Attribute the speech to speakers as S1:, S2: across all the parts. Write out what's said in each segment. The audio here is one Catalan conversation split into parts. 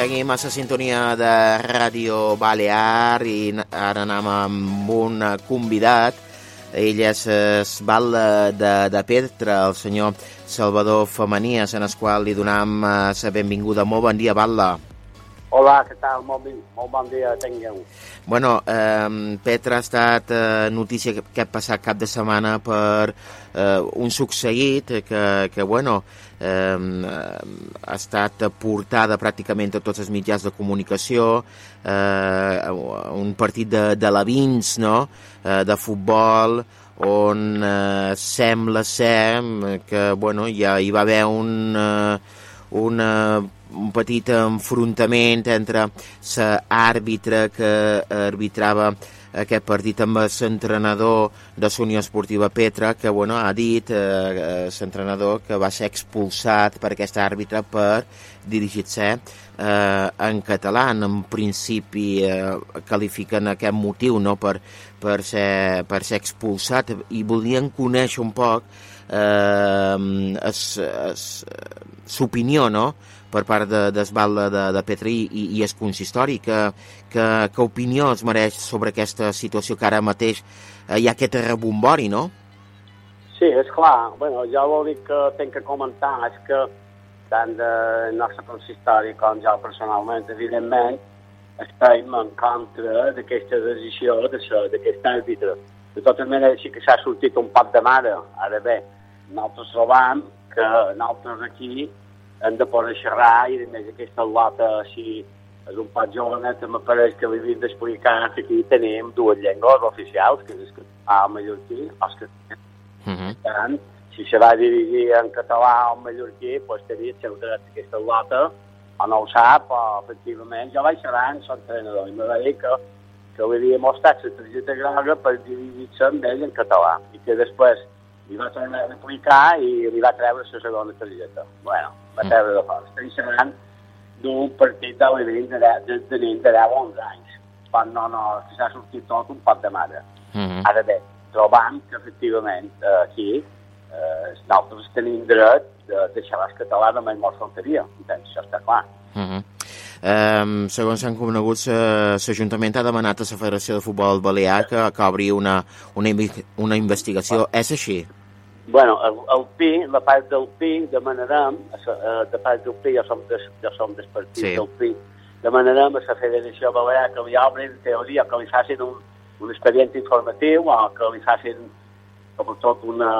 S1: Seguim a la sintonia de Ràdio Balear i ara anem amb un convidat. Ell és el Val de, de Petra, el senyor Salvador Femenies, en el qual li donam la benvinguda. Molt bon dia, Batla.
S2: Hola, què tal? Molt, molt bon dia, tingueu.
S1: Bueno, eh, Petra ha estat eh, notícia aquest passat cap de setmana per eh, un succeït que, que bueno, eh, ha estat portada pràcticament a tots els mitjans de comunicació, eh, un partit de, de la Vins, no?, eh, de futbol, on eh, sembla ser que, bueno, ja hi va haver un... Eh, una un petit enfrontament entre l'àrbitre que arbitrava aquest partit amb l'entrenador de la Unió Esportiva Petra, que bueno, ha dit eh, l'entrenador que va ser expulsat per aquest àrbitre per dirigir-se eh, en català. En principi eh, qualifiquen aquest motiu no, per, per, ser, per ser expulsat i volien conèixer un poc eh, l'opinió no? per part de, d'Esbalda de, de Petri i, i el consistori. Que, que, que opinió es mereix sobre aquesta situació que ara mateix eh, hi ha aquest rebombori, no?
S2: Sí, és clar. Bueno, jo l'únic que tinc que comentar és que tant del nostre consistori com jo personalment, evidentment, estem en contra d'aquesta decisió d'aquest àrbitre. De totes maneres, sí que s'ha sortit un poc de mare. Ara bé, nosaltres trobam que nosaltres aquí hem de poder xerrar i a més aquesta lota així és un poc jovenet, em pareix que li havien d'explicar que aquí tenim dues llengües oficials, que és el català o mallorquí, els que uh -huh. tant, si se va dirigir en català o en mallorquí, doncs tenia el seu dret aquesta lota, o no ho sap, o efectivament, jo vaig xerrar amb l'entrenador i me va dir que, que li havia mostrat la targeta groga per dirigir-se amb ell en català, i que després li va tornar a replicar i li va treure la segona targeta. Bueno, va treure de fora. Estem xerrant d'un partit de l'Everín de, de, de, de, de 10 o 11 anys, quan no, no, s'ha sortit tot un poc de mare. Uh -huh. Ara bé, trobam que efectivament eh, aquí eh, nosaltres tenim dret de deixar les català només molt faltaria, entens? Això està clar. Uh -huh.
S1: Um, segons s'han conegut, l'Ajuntament ha demanat a la Federació de Futbol Balear que, que obri una, una, una investigació. És així?
S2: Bueno, el, el PI, la part del PI, demanarem, eh, de part del PI, ja som, des, ja som des partit sí. del PI, demanarem a la Federació Balear que li obrin, teoria, que li facin un, un expedient informatiu o que li facin, sobretot, una,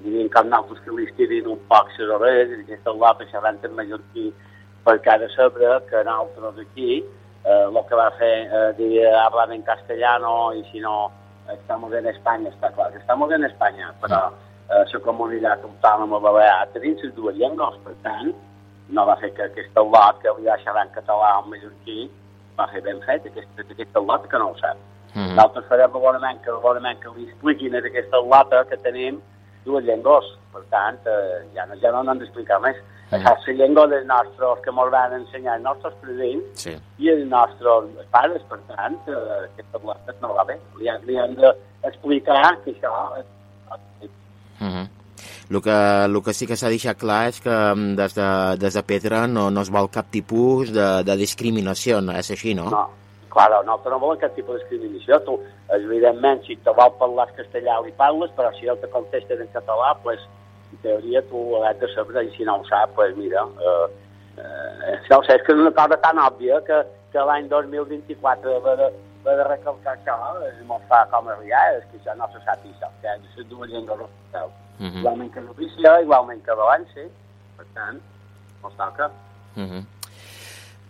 S2: diríem que nosaltres que li estirin un poc les orelles i aquesta guapa xerrant en mallorquí ha de saber que nosaltres aquí eh, el que va fer eh, dir hablar en castellano i si no estamos en España, està clar que estamos en España, però eh, la comunitat autònoma balear tenim les dues llengües, per tant, no va fer que aquesta lot que havia xerrar en català o en mallorquí va fer ben fet, aquesta, aquesta lot que no ho sap. Mm -hmm. Nosaltres farem valorament que, valorament que li expliquin aquesta lota que tenim dues llengües. Per tant, eh, ja no, ja no n'hem d'explicar més. Mm. Això és la llengua dels nostres, que ens van ensenyar els nostres presents sí. i els nostres pares. Per tant, eh, aquesta lota no va bé. Li, li hem d'explicar que això
S1: Uh -huh. El que, el que sí que s'ha deixat clar és que mm, des de, des de Petra no, no es vol cap tipus de, de discriminació, no és així, no?
S2: No, clar, no, no volem cap tipus de discriminació. Tu, evidentment, si te vol parlar castellà li parles, però si el te contesta en català, pues, en teoria tu has de saber, i si no ho sap, pues mira, eh, eh, no ho sé, és que és una cosa tan òbvia que, que l'any 2024 va de, va de recalcar això, és molt fa com a riar, és que això no se sap això, que és les dues llengües oficials. Uh -huh. Igualment que l'oficial, igualment que l'abans, per tant, no toca. Uh -huh.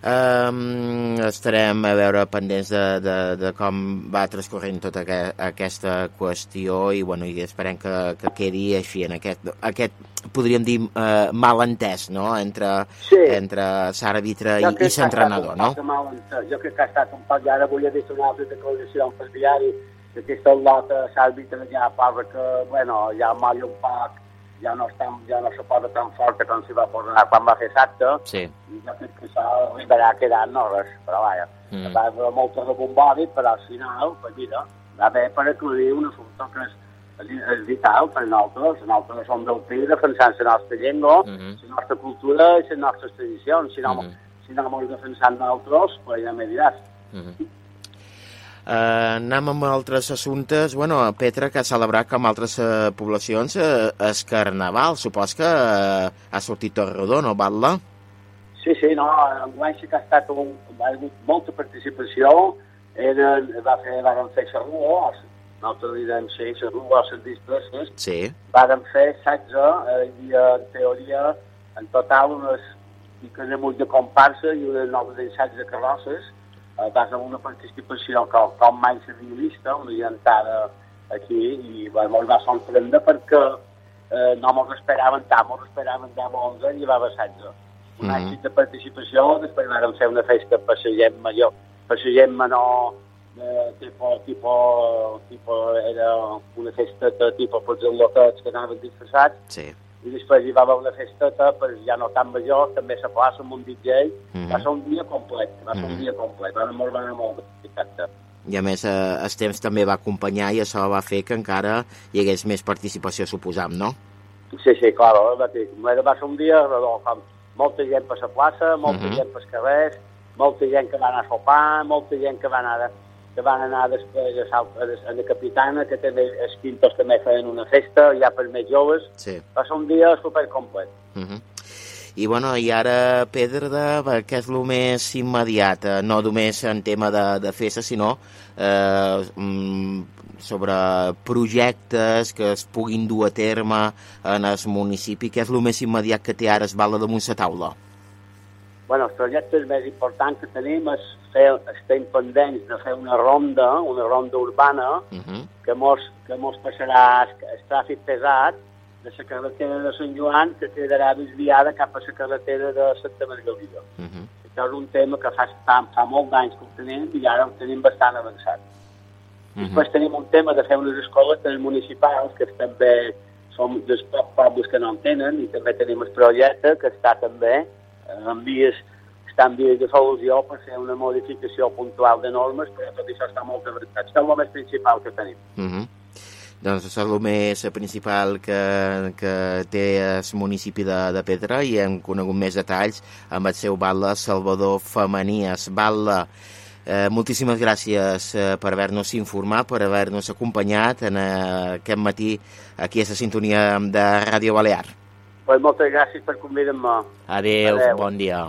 S1: Um, estarem a veure pendents de, de, de com va transcorrent tota que, aquesta qüestió i, bueno, i esperem que, que quedi així en aquest, aquest podríem dir, uh, malentès no? entre, sí. entre l'àrbitre i, i l'entrenador, no?
S2: Jo crec que ha estat un poc, ja ara volia dir una altra declaració per diari, que aquesta lota l'àrbitre ja parla que, bueno, ja molla un poc ja no, està, ja no se posa tan forta com s'hi va posar quan va fer l'acte, sí. i jo crec que això arribarà quedant no res, però vaja, mm. va haver molta de bombori, però al final, pues mira, va haver per aclarir un assumpte que és, és vital per nosaltres, nosaltres som del PIB defensant la nostra llengua, mm -hmm. la nostra cultura i les nostres tradicions, si no, mm -hmm. si si no mos defensant nosaltres, pues ja me diràs. Uh
S1: -huh. Uh, anem amb altres assumptes. Bueno, Petra, que ha celebrat com altres uh, poblacions uh, és Carnaval. Supos que uh, ha sortit tot rodó, no, Batla?
S2: Sí, sí, no, enguany sí que ha estat un, ha hagut molta participació, eren, va fer, van fer xerrua, nosaltres li dèiem sí, xerrua, les disperses,
S1: sí.
S2: van fer 16 eh, i en teoria en total unes piques de comparsa i unes noves d'ensaigs de carrosses, eh, va ser una participació com, com mai vist, una llentada aquí, i va, ens va sorprendre perquè eh, no ens esperaven tant, ens esperaven 10 o 11 i va haver 16. Un mm -hmm. de participació, després vam fer una festa per la gent major, per la gent menor, eh, tipo, tipo, tipo, era una festa de tipo per els locals que anaven disfressats,
S1: sí
S2: i després hi va haver una festeta, però ja no tan major, també a plaça amb un DJ, mm -hmm. va ser un dia complet, va ser mm -hmm. un mhm. dia complet, va anar molt, va anar molt, exacte.
S1: I a més, eh, el temps també va acompanyar i això va fer que encara hi hagués més participació, suposam, no?
S2: Sí, sí, clar, va, dir, va ser un dia com molta gent per la plaça, molta mm -hmm. gent per carrers, molta gent que va anar a sopar, molta gent que va anar que van anar després a, Sal, a la Capitana, que també els quintos també feien una festa, ja per més joves.
S1: Sí.
S2: Va ser un dia supercomplet.
S1: Uh -huh. I, bueno, i ara, Pedro, de, què és el més immediat? Eh, no només en tema de, de festa, sinó eh, mm, sobre projectes que es puguin dur a terme en el municipi. Què és el més immediat que té ara es bala damunt la taula?
S2: Bueno, els projectes més importants que tenim és fer, estem pendents de fer una ronda, una ronda urbana, uh mhm. -huh. que mos, que mos passarà el tràfic pesat de la carretera de Sant Joan, que quedarà desviada cap a la carretera de Santa Margalida. Uh mhm. -huh. Això és un tema que fa, fa, fa molt d'anys que ho tenim i ara ho tenim bastant avançat. Uh mhm. -huh. Després tenim un tema de fer unes escoles municipals, que també som dels pocs pobles que no en tenen, i també tenim el projecte que està també en vies, està en vies de solució per fer una modificació puntual de normes, però tot això està molt avançat. Això és el més principal que tenim.
S1: Uh -huh. Doncs això és el més principal que, que té el municipi de, de Pedra i hem conegut més detalls amb el seu batlle Salvador Femenies. Batlle, eh, moltíssimes gràcies eh, per haver-nos informat, per haver-nos acompanyat en eh, aquest matí aquí a la sintonia de Ràdio Balear.
S2: Pues moltes gràcies per convidar-me.
S1: Adéu, Adéu, bon dia.